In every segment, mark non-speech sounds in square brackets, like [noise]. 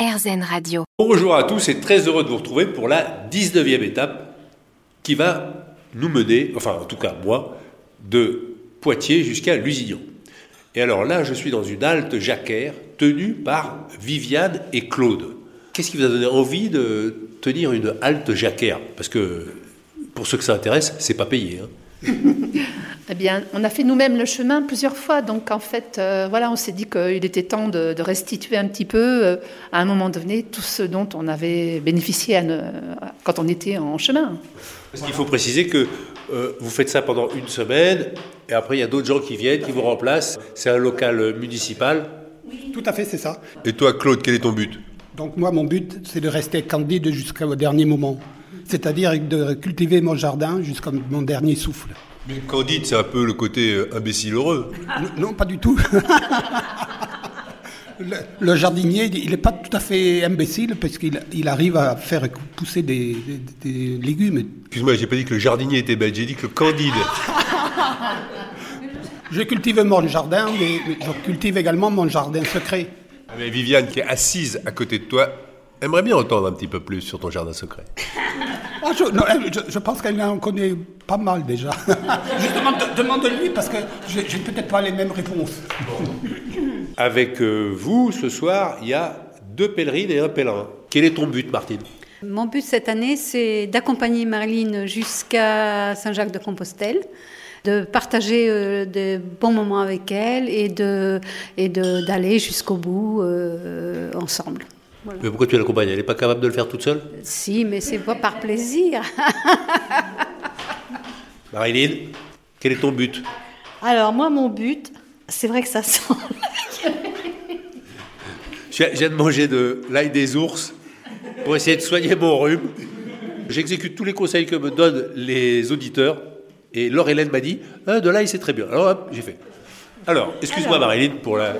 RZN Radio. Bonjour à tous et très heureux de vous retrouver pour la 19e étape qui va nous mener, enfin en tout cas moi, de Poitiers jusqu'à Lusignan. Et alors là, je suis dans une halte jacquère tenue par Viviane et Claude. Qu'est-ce qui vous a donné envie de tenir une halte jacquère Parce que pour ceux que ça intéresse, c'est pas payé. Hein. [laughs] Eh bien, on a fait nous-mêmes le chemin plusieurs fois, donc en fait, euh, voilà, on s'est dit qu'il était temps de, de, restituer un petit peu, euh, à un moment donné, tout ce dont on avait bénéficié à ne, quand on était en chemin. Parce qu'il faut préciser que euh, vous faites ça pendant une semaine, et après il y a d'autres gens qui viennent, qui vous remplacent. C'est un local municipal. Oui. Tout à fait, c'est ça. Et toi, Claude, quel est ton but? Donc moi, mon but, c'est de rester candide jusqu'au dernier moment, c'est-à-dire de cultiver mon jardin jusqu'à mon dernier souffle. Mais Candide, c'est un peu le côté euh, imbécile heureux. Non, non pas du tout. [laughs] le, le, jardinier, il n'est pas tout à fait imbécile parce qu'il il arrive à faire pousser des, des, des légumes. Excuse-moi, j'ai pas dit que le jardinier était bête, j'ai dit que le Candide. [laughs] je cultive mon jardin, mais je cultive également mon jardin secret. Mais Viviane, qui est assise à côté de toi, aimerait bien entendre un petit peu plus sur ton jardin secret. Ah, je, non, je, je, pense qu'elle en connaît pas mal déjà. [laughs] je demande, demande-lui parce que je n'ai peut-être pas les mêmes réponses. Avec euh, vous, ce soir, il y a deux pèlerines et un pèlerin. Quel est ton but, Martine? Mon but cette année, c'est d'accompagner Marilyn jusqu'à Saint-Jacques-de-Compostelle de partager euh, de bons moments avec elle et de et d'aller jusqu'au bout euh, ensemble. Voilà. Mais pourquoi tu l'accompagnes Elle n'est pas capable de le faire toute seule? Si, mais c'est pas par plaisir. [laughs] Marilyn, quel est ton but? Alors, moi, mon but, c'est vrai que ça sent. [laughs] Je viens de manger de l'ail des ours pour essayer de soigner mon rhume. J'exécute tous les conseils que me donnent les auditeurs. Et Laure Hélène m'a dit ah, De l'ail, c'est très bien. Alors, hop, j'ai fait. Alors, excuse-moi, Marilyn, pour la.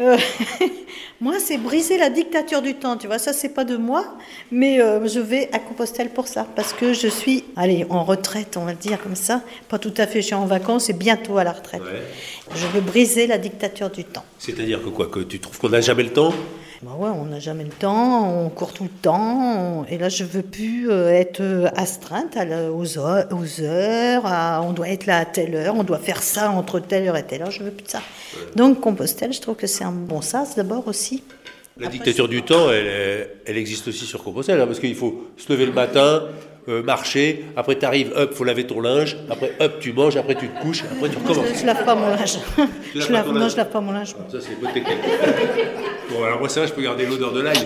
Euh, [laughs] moi, c'est briser la dictature du temps, tu vois. Ça, c'est pas de moi, mais euh, je vais à Compostelle pour ça, parce que je suis, allez, en retraite, on va dire comme ça. Pas tout à fait, je suis en vacances et bientôt à la retraite. Ouais. Je veux briser la dictature du temps. C'est-à-dire que quoi Que tu trouves qu'on n'a jamais le temps? Ouais, on n'a jamais le temps, on court tout le temps, on... et là je veux plus euh, être astreinte à la, aux, heures, aux heures à, on doit être là à telle heure, on doit faire ça entre telle heure et telle heure, je veux plus de ça. Ouais. Donc Compostelle, je trouve que c'est un bon sens d'abord aussi. La Après, dictature du temps, elle, elle, existe aussi sur Compostelle, hein, parce qu'il faut se lever le matin, euh, marcher, après tu arrives, hop, faut laver ton linge, après hop, tu manges, après tu te couches, après tu recommences. Je, je lave pas mon linge. je lave, non, linge. je lave pas mon linge. Ça, c'est bonne technique. bon, alors moi, ça va, je peux garder l'odeur de l'ail.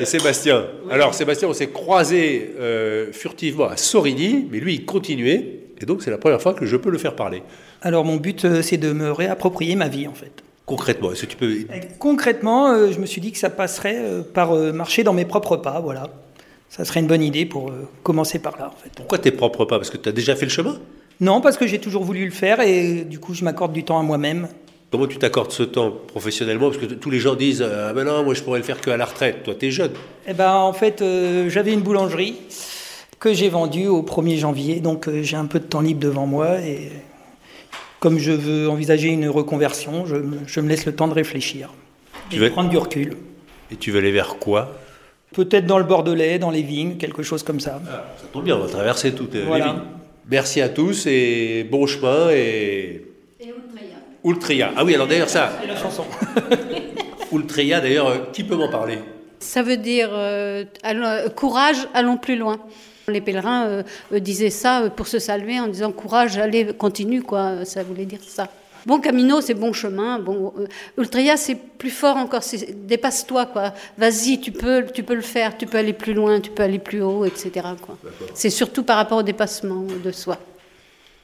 Et Sébastien. Alors, Sébastien, on s'est croisé euh, furtivement à Sorigny, mais lui, il continuait, et donc c'est la première fois que je peux le faire parler. Alors, mon but, euh, c'est de me réapproprier ma vie, en fait. Concrètement, est-ce que tu peux... Concrètement, euh, je me suis dit que ça passerait euh, par euh, marcher dans mes propres pas, voilà. Ça serait une bonne idée pour euh, commencer par là, en fait. Pourquoi tes propres pas? Parce que tu as déjà fait le chemin? Non, parce que j'ai toujours voulu le faire et du coup, je m'accorde du temps à moi-même. Comment tu t'accordes ce temps professionnellement? Parce que tous les gens disent Ah ben non, moi je pourrais le faire qu'à la retraite. Toi, tu es jeune. Eh ben, en fait, euh, j'avais une boulangerie que j'ai vendue au 1er janvier, donc euh, j'ai un peu de temps libre devant moi et comme je veux envisager une reconversion, je, je me laisse le temps de réfléchir tu et veux... de prendre du recul. Et tu veux aller vers quoi? Peut-être dans le Bordelais, dans les vignes, quelque chose comme ça. Ah, ça tombe bien, on va traverser toutes voilà. les vignes. Merci à tous et bon chemin et... Et Ultria. Ultria. Ah oui, alors d'ailleurs ça... C'est la chanson. [laughs] Ultria, d'ailleurs, qui peut m'en parler? Ça veut dire euh, allons, courage, allons plus loin. Les pèlerins euh, disaient ça pour se saluer en disant courage, allez, continue, quoi. Ça voulait dire ça. Bon camino, c'est bon chemin. Bon, euh, Ultria, c'est plus fort encore. Dépasse-toi, quoi. Vas-y, tu peux, tu peux le faire. Tu peux aller plus loin, tu peux aller plus haut, etc. C'est surtout par rapport au dépassement de soi.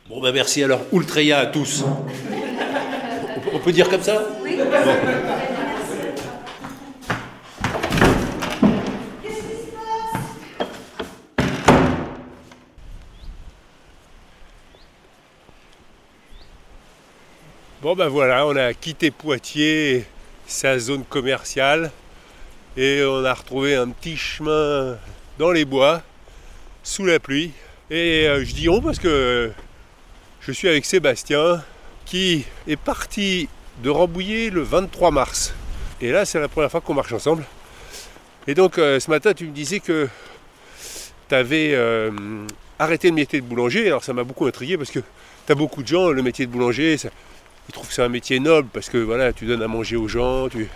Bon, ben merci alors. Ultria à tous. on peut dire comme ça? Oui. Bon. Bon ben voilà, on a quitté Poitiers, sa zone commerciale, et on a retrouvé un petit chemin dans les bois, sous la pluie. Et euh, je dis on parce que je suis avec Sébastien, qui est parti de Rambouillet le 23 mars. Et là, c'est la première fois qu'on marche ensemble. Et donc, euh, ce matin, tu me disais que tu avais euh, arrêté le métier de boulanger. Alors, ça m'a beaucoup intrigué parce que tu as beaucoup de gens, le métier de boulanger, ça- ils trouvent que c'est un métier noble parce que voilà, tu donnes à manger aux gens. tu-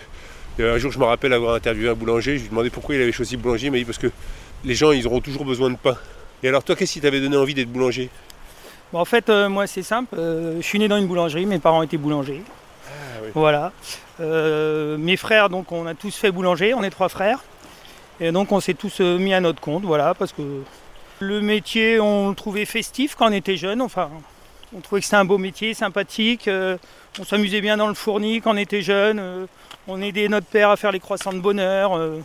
un jour, je me rappelle avoir interviewé un boulanger. Je lui demandais pourquoi il avait choisi boulanger. Il m'a dit parce que les gens, ils auront toujours besoin de pain. Et alors, toi, qu'est-ce qui t'avait donné envie d'être boulanger? Bon, en fait, euh, moi, c'est simple. euh, je suis né dans une boulangerie. Mes parents étaient boulangers. oui. Voilà. Euh, mes frères, donc, on a tous fait boulanger. On est trois frères. Et donc, on s'est tous mis à notre compte. Voilà, parce que le métier, on le trouvait festif quand on était jeune. Enfin, on trouvait que c'était un beau métier, sympathique. euh, on s'amusait bien dans le fourni quand on était jeune. euh, on aidait notre père à faire les croissants de bonheur, euh,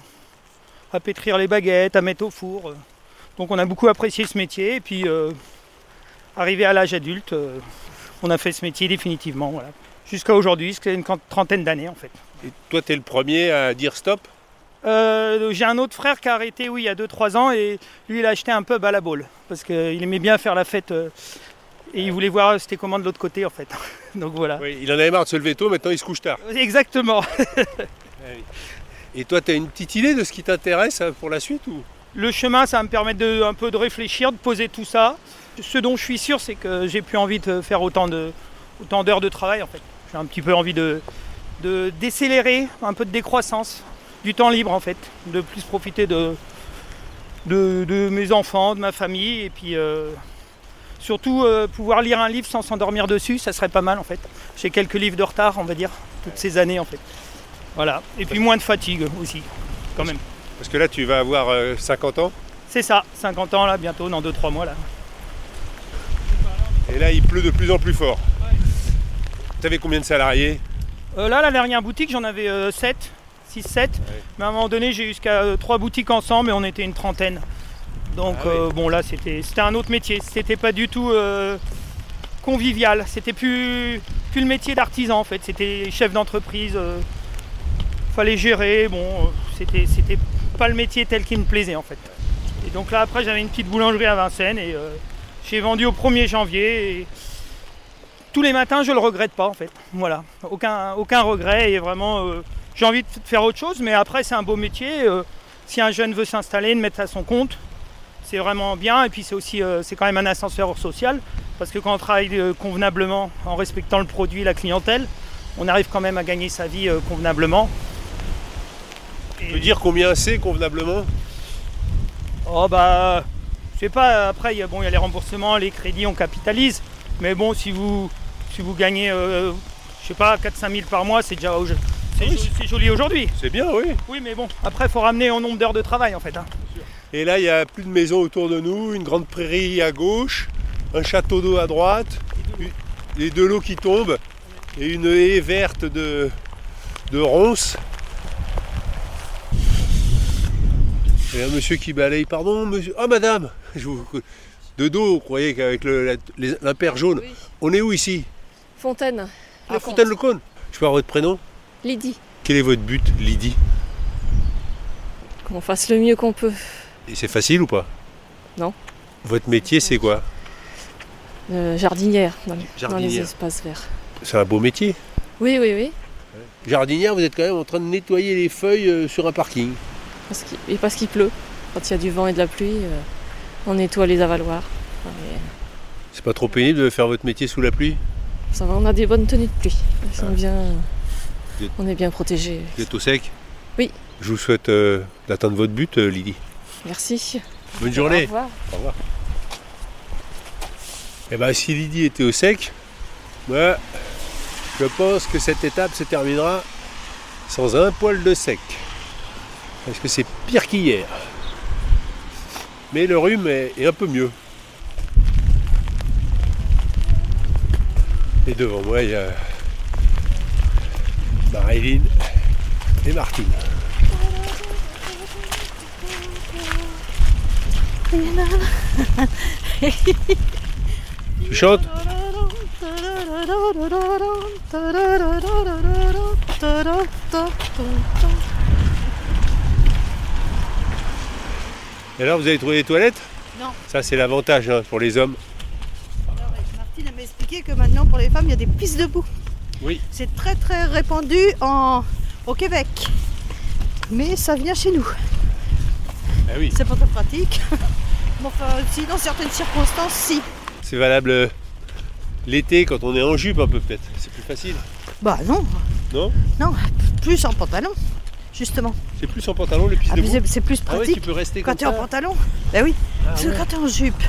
à pétrir les baguettes, à mettre au four. Donc, on a beaucoup apprécié ce métier. Et puis, arrivé à l'âge adulte, on a fait ce métier définitivement. Voilà. Jusqu'à aujourd'hui, c'est une trentaine d'années en fait. Et toi, tu es le premier à dire stop? Euh, J'ai un autre frère qui a arrêté oui, il y a 2-3 ans et lui il a acheté un pub à la boule parce qu'il aimait bien faire la fête euh, et il voulait voir c'était comment de l'autre côté en fait. [laughs] Donc voilà. Oui, il en avait marre de se lever tôt, maintenant il se couche tard. Exactement. [laughs] Et toi, tu as une petite idée de ce qui t'intéresse euh, pour la suite ou? Le chemin, ça va me permettre de, un peu de réfléchir, de poser tout ça. Ce dont je suis sûr, c'est que j'ai plus envie de faire autant de autant d'heures de travail en fait. J'ai un petit peu envie de de décélérer, un peu de décroissance, du temps libre en fait, de plus profiter de de, de mes enfants, de ma famille et puis euh, surtout euh, pouvoir lire un livre sans s'endormir dessus, ça serait pas mal en fait. J'ai quelques livres de retard, on va dire, toutes ces années en fait. Voilà. Et puis moins de fatigue aussi, quand même. Parce que là, tu vas avoir euh, 50 ans C'est ça, 50 ans là, bientôt, dans 2-3 mois là. et là, il pleut de plus en plus fort. Tu avais combien de salariés Euh, là, la dernière boutique, j'en avais 7, 6, 7. Mais à un moment donné, j'ai eu jusqu'à 3 boutiques ensemble et on était une trentaine. Donc Ah oui. euh, bon, là, c'était un autre métier. C'était pas du tout euh, convivial. C'était plus, plus le métier d'artisan en fait. C'était chef d'entreprise. euh, fallait gérer. Bon, c'était c'était pas le métier tel qu'il me plaisait en fait. Et donc là, après, j'avais une petite boulangerie à Vincennes et j'ai vendu au 1er janvier. Et tous les matins, je le regrette pas en fait. Voilà, aucun, aucun regret et vraiment, euh, j'ai envie de faire autre chose, mais après, c'est un beau métier. euh, si un jeune veut s'installer, de mettre à son compte, c'est vraiment bien. Et puis, c'est aussi, euh, c'est quand même un ascenseur social parce que quand on travaille euh, convenablement, en respectant le produit, la clientèle, on arrive quand même à gagner sa vie euh, convenablement. Tu peux dire combien c'est convenablement? Oh bah, je sais pas, après il y, a, bon, il y a les remboursements, les crédits, on capitalise. Mais bon, si vous, si vous gagnez, euh, je sais pas, 4-5 000 par mois, c'est déjà c'est Ah oui, c'est joli aujourd'hui. C'est bien, oui. Oui, mais bon, après il faut ramener en nombre d'heures de travail en fait. hein. Et là, il n'y a plus de maisons autour de nous, une grande prairie à gauche, un château d'eau à droite, et de l'eau qui tombe, et une haie verte de, de ronces. Et un monsieur qui balaye, pardon, monsieur. Ah, madame Je vous- De dos, vous croyez qu'avec l'impair jaune. Oui. On est où ici? Fontaine. À Fontaine-le-Cône. Je peux avoir votre prénom Lydie. Quel est votre but, Lydie? Qu'on fasse le mieux qu'on peut. Et c'est facile ou pas Non. Votre métier, c'est quoi Euh, jardinière, dans, les- dans les Jardinière. espaces verts. C'est un beau métier. Oui, oui, oui. Jardinière, vous êtes quand même en train de nettoyer les feuilles euh, sur un parking. Parce et parce qu'il pleut. Quand il y a du vent et de la pluie, euh, on nettoie les avaloirs. Et C'est pas trop pénible de faire votre métier sous la pluie ça va, on a des bonnes tenues de pluie. Sont Ah. êtes- on est bien protégés. Vous êtes au sec Oui. Je vous souhaite euh, d'atteindre votre but, Lydie. Merci. Bonne Au journée. revoir. Au revoir. Eh ben, si Lydie était au sec, moi, je pense que cette étape se terminera sans un poil de sec. Parce que c'est pire qu'hier. Mais le rhume est, est un peu mieux. Et devant moi, il y a Marilyn et Martine. Tu chantes Et alors, vous avez trouvé les toilettes Non. Ça, c'est l'avantage hein, pour les hommes. Martine m'a expliqué que maintenant, pour les femmes, il y a des pistes debout. Oui. C'est très très répandu en... au Québec. Mais ça vient chez nous. Ah oui. C'est pas très pratique. [laughs] Mais enfin, si dans certaines circonstances, si. C'est valable euh, l'été quand on est en jupe un peu peut-être. C'est plus facile. Bah non, Non? Non, plus en pantalon, justement. C'est plus en pantalon le piste Ah, de c'est- plus Ah ouais, pratique tu peux rester quand comme t'es en pantalon? Bah oui, Ah parce que ouais. quand t'es en jupe,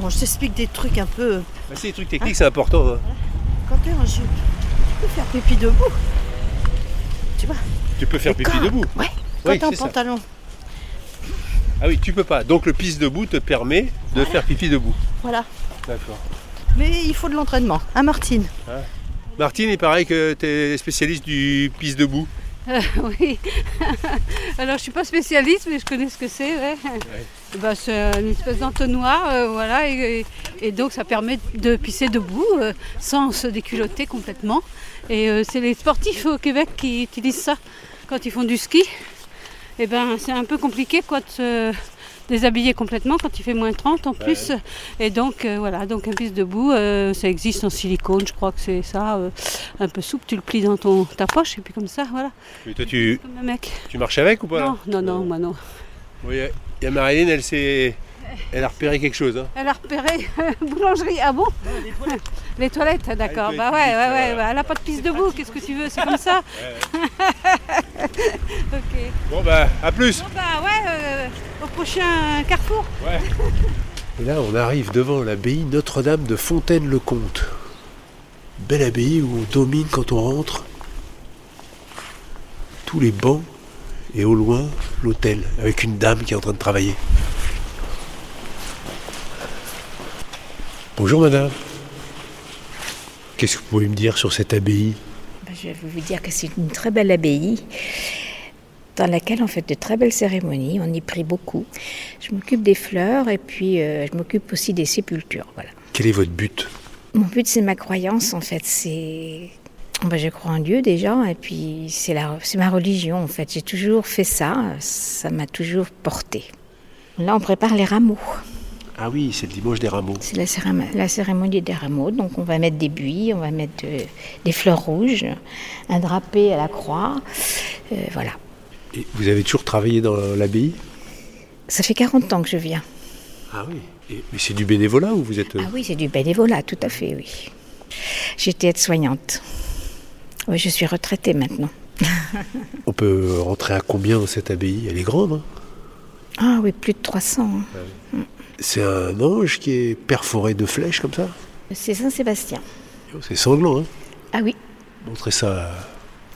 bon, je t'explique des trucs un peu. Bah, c'est des trucs techniques, c'est important. hein. Quand t'es en jupe, tu peux faire pipi debout. Tu vois Tu peux faire Et pipi quand- debout. Ouais, quand Oui, t'es en ça. Ah oui, tu peux pas. Donc le piste debout te permet de faire pipi debout. Voilà. D'accord. Mais il faut de l'entraînement. Hein, Martine Martine, il paraît que tu es spécialiste du piste debout. Euh, [laughs] oui. Alors je suis pas spécialiste, mais je connais ce que c'est. ouais. Bah, c'est une espèce d'entonnoir, euh, voilà, et, donc ça permet de pisser debout euh, sans se déculotter complètement. Et c'est les sportifs au Québec qui utilisent ça quand ils font du ski. Et ben c'est un peu compliqué quoi de se déshabiller complètement quand il fait moins 30 en plus. Et donc euh, voilà, donc un pisse debout, euh, ça existe en silicone, je crois que c'est ça, euh, un peu souple, tu le plies dans ton, ta poche et puis comme ça, voilà, Et toi, tu, comme un mec. tu marches avec ou pas? Non, non, non, moi non. Oui, il y a Marilyn, elle s'est. Elle a repéré quelque chose. Hein. Elle a repéré [laughs] boulangerie. Ah bon? [laughs] Les toilettes, d'accord. les Bah ouais, ouais, ouais. euh, bah, elle n'a pas de piste debout. Qu'est-ce que tu veux C'est comme ça. [laughs] [laughs] ok. Bon bah, à plus Bon bah ouais, euh, au prochain carrefour. Ouais. [laughs] Et là, on arrive devant l'abbaye Notre-Dame de Fontaine-le-Comte. Belle abbaye où on domine quand on rentre. Tous les bancs et au loin l'hôtel avec une dame qui est en train de travailler. Bonjour madame. Qu'est-ce que vous pouvez me dire sur cette abbaye? Je vais vous dire que c'est une très belle abbaye dans laquelle on fait de très belles cérémonies. On y prie beaucoup. Je m'occupe des fleurs et puis euh, je m'occupe aussi des sépultures. Voilà. Quel est votre but? Mon but, c'est ma croyance en fait. C'est ben, je crois en Dieu déjà et puis c'est la, c'est ma religion en fait. J'ai toujours fait ça. Ça m'a toujours porté. Là, on prépare les rameaux. Ah oui, c'est le dimanche des rameaux. C'est la, cérémo- la cérémonie des rameaux. Donc, on va mettre des buis, on va mettre euh, des fleurs rouges, un drapé à la croix. Euh, voilà. Et vous avez toujours travaillé dans l'abbaye? Ça fait 40 ans que je viens. Ah oui. Et- mais c'est du bénévolat ou vous êtes... euh, Ah oui, c'est du bénévolat, tout à fait, oui. J'étais aide-soignante. Oui, je suis retraitée maintenant. [laughs] On peut rentrer à combien dans cette abbaye? Elle est grande. hein? Ah oui, plus de 300. hein. C'est un ange qui est perforé de flèches comme ça C'est Saint-Sébastien. Oh, C'est sanglant, hein Ah oui. Montrez ça.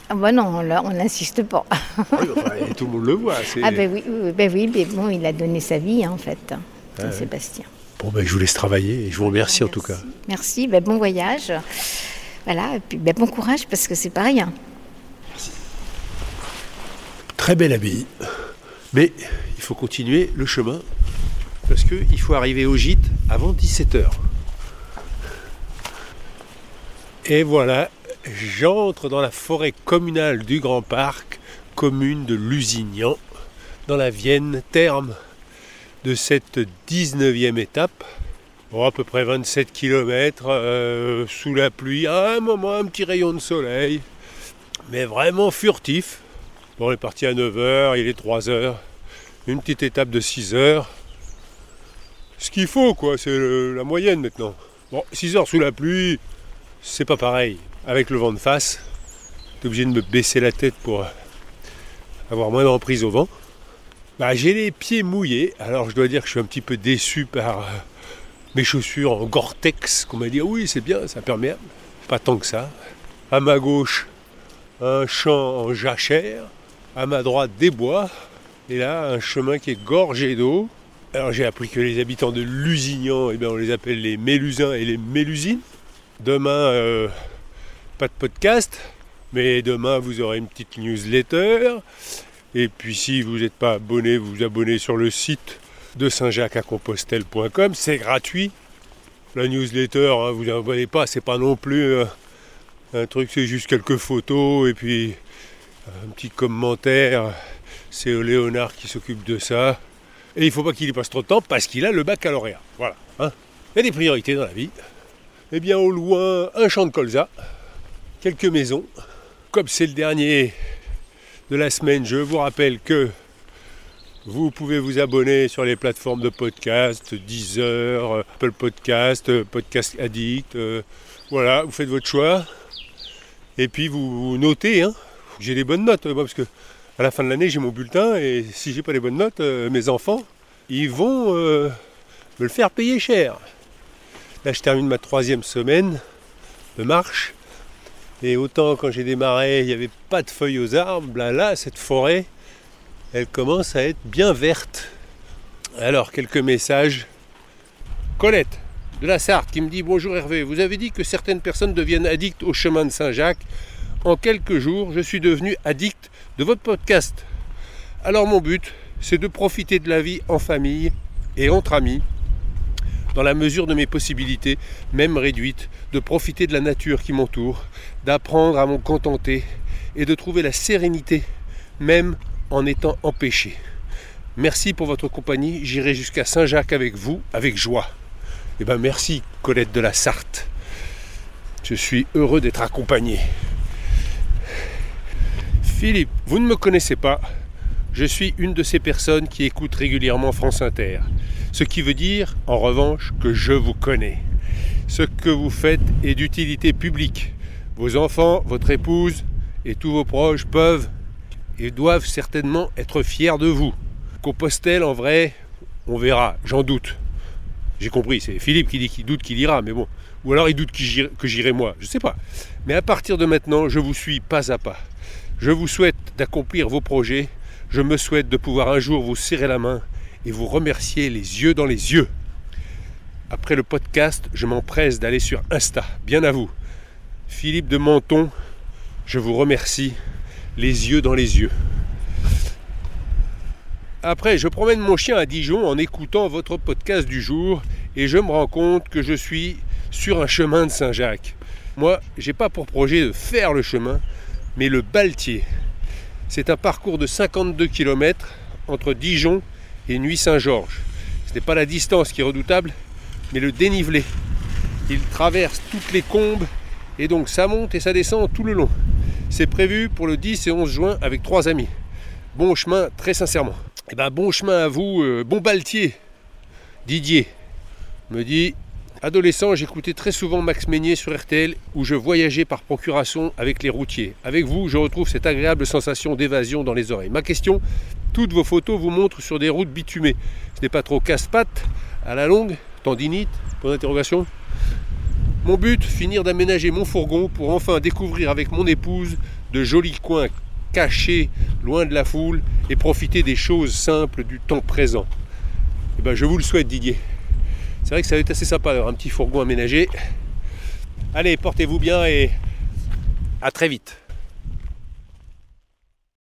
Ah bah non, là, on n'insiste pas. Oui, enfin, et tout le monde le voit. Ah ben oui, oui, ben oui, mais bon, il a donné sa vie, hein, en fait, Saint-Sébastien. Bon, ben, je vous laisse travailler et je vous remercie en tout cas. Merci, ben, bon voyage. Voilà, et puis ben, bon courage parce que c'est pas rien. Très belle abbaye. Mais il faut continuer le chemin parce qu'il faut arriver au gîte avant 17h. Et voilà, j'entre dans la forêt communale du Grand Parc, commune de Lusignan, dans la Vienne terme de cette 19e étape. Bon, à peu près 27 km sous la pluie, à un moment un petit rayon de soleil, mais vraiment furtif. Bon, on est parti à 9h, il est 3h, une petite étape de 6h. Ce qu'il faut, quoi, c'est la moyenne maintenant. Bon, 6h sous la pluie, c'est pas pareil. Avec le vent de face, t'es obligé de me baisser la tête pour avoir moins d'emprise au vent. Bah, j'ai les pieds mouillés, alors je dois dire que je suis un petit peu déçu par euh, mes chaussures en Gore-Tex, qu'on m'a dit oui, c'est bien, ça perméable. Pas tant que ça. À ma gauche, un champ en jachère, à ma droite des bois, et là un chemin qui est gorgé d'eau. Alors j'ai appris que les habitants de Lusignan, eh bien, on les appelle les Mélusins et les Mélusines. Demain, euh, pas de podcast, mais demain vous aurez une petite newsletter. Et puis si vous n'êtes pas abonné, vous vous abonnez sur le site de saint-jacques-à-compostelle.com, c'est gratuit. La newsletter, hein, vous n'abonnez pas, c'est pas non plus euh, un truc, c'est juste quelques photos et puis un petit commentaire. C'est Léonard qui s'occupe de ça. Et il ne faut pas qu'il y passe trop de temps parce qu'il a le baccalauréat. Voilà. hein. Il y a des priorités dans la vie. Eh bien, au loin, un champ de colza, quelques maisons. Comme c'est le dernier de la semaine, je vous rappelle que vous pouvez vous abonner sur les plateformes de podcast, Deezer, Apple Podcast, Podcast Addict. euh, voilà, vous faites votre choix. Et puis vous notez. Hein. J'ai des bonnes notes, moi, parce que à la fin de l'année, j'ai mon bulletin. Et si j'ai pas les bonnes notes, euh, mes enfants, ils vont euh, me le faire payer cher. Là, je termine ma troisième semaine de marche. Et autant quand j'ai démarré, il n'y avait pas de feuilles aux arbres. Là, là, cette forêt, elle commence à être bien verte. Alors, quelques messages. Colette, de la Sarthe, qui me dit Bonjour Hervé, vous avez dit que certaines personnes deviennent addictes au chemin de Saint-Jacques. En quelques jours, je suis devenu addict de votre podcast. Alors, mon but, c'est de profiter de la vie en famille et entre amis, dans la mesure de mes possibilités, même réduites, de profiter de la nature qui m'entoure, d'apprendre à m'en contenter et de trouver la sérénité, même en étant empêché. Merci pour votre compagnie, j'irai jusqu'à Saint-Jacques avec vous, avec joie. Eh bien merci Colette de la Sarthe. Je suis heureux d'être accompagné. Philippe, vous ne me connaissez pas. Je suis une de ces personnes qui écoutent régulièrement France Inter. Ce qui veut dire, en revanche, que je vous connais. Ce que vous faites est d'utilité publique. Vos enfants, votre épouse et tous vos proches peuvent et doivent certainement être fiers de vous. Compostelle, en vrai, on verra, j'en doute. J'ai compris, c'est Philippe qui dit qu'il doute qu'il ira, mais bon. Ou alors il doute que j'irai moi, je sais pas. Mais à partir de maintenant, je vous suis pas à pas. Je vous souhaite d'accomplir vos projets. Je me souhaite de pouvoir un jour vous serrer la main et vous remercier les yeux dans les yeux. Après le podcast, je m'empresse d'aller sur Insta. Bien à vous. Philippe de Menton, je vous remercie les yeux dans les yeux. Après, je promène mon chien à Dijon en écoutant votre podcast du jour et je me rends compte que je suis sur un chemin de Saint-Jacques. Moi, j'ai pas pour projet de faire le chemin, mais le Baltier. C'est un parcours de 52 km entre Dijon et Nuit-Saint-Georges. Ce n'est pas la distance qui est redoutable, mais le dénivelé. Il traverse toutes les combes et donc ça monte et ça descend tout le long. C'est prévu pour le 10 et 11 juin avec trois amis. Bon chemin, très sincèrement. Eh ben bon chemin à vous, euh, bon Baltier. Didier me dit Adolescent, j'écoutais très souvent Max Meignier sur RTL où je voyageais par procuration avec les routiers. Avec vous, je retrouve cette agréable sensation d'évasion dans les oreilles. Ma question toutes vos photos vous montrent sur des routes bitumées. Ce n'est pas trop casse-pattes à la longue Tendinite Point d'interrogation Mon but, finir d'aménager mon fourgon pour enfin découvrir avec mon épouse de jolis coins cachés loin de la foule et profiter des choses simples du temps présent. Eh ben, je vous le souhaite Didier. C'est vrai que ça va être assez sympa d'avoir un petit fourgon aménagé. Allez, portez-vous bien et à très vite.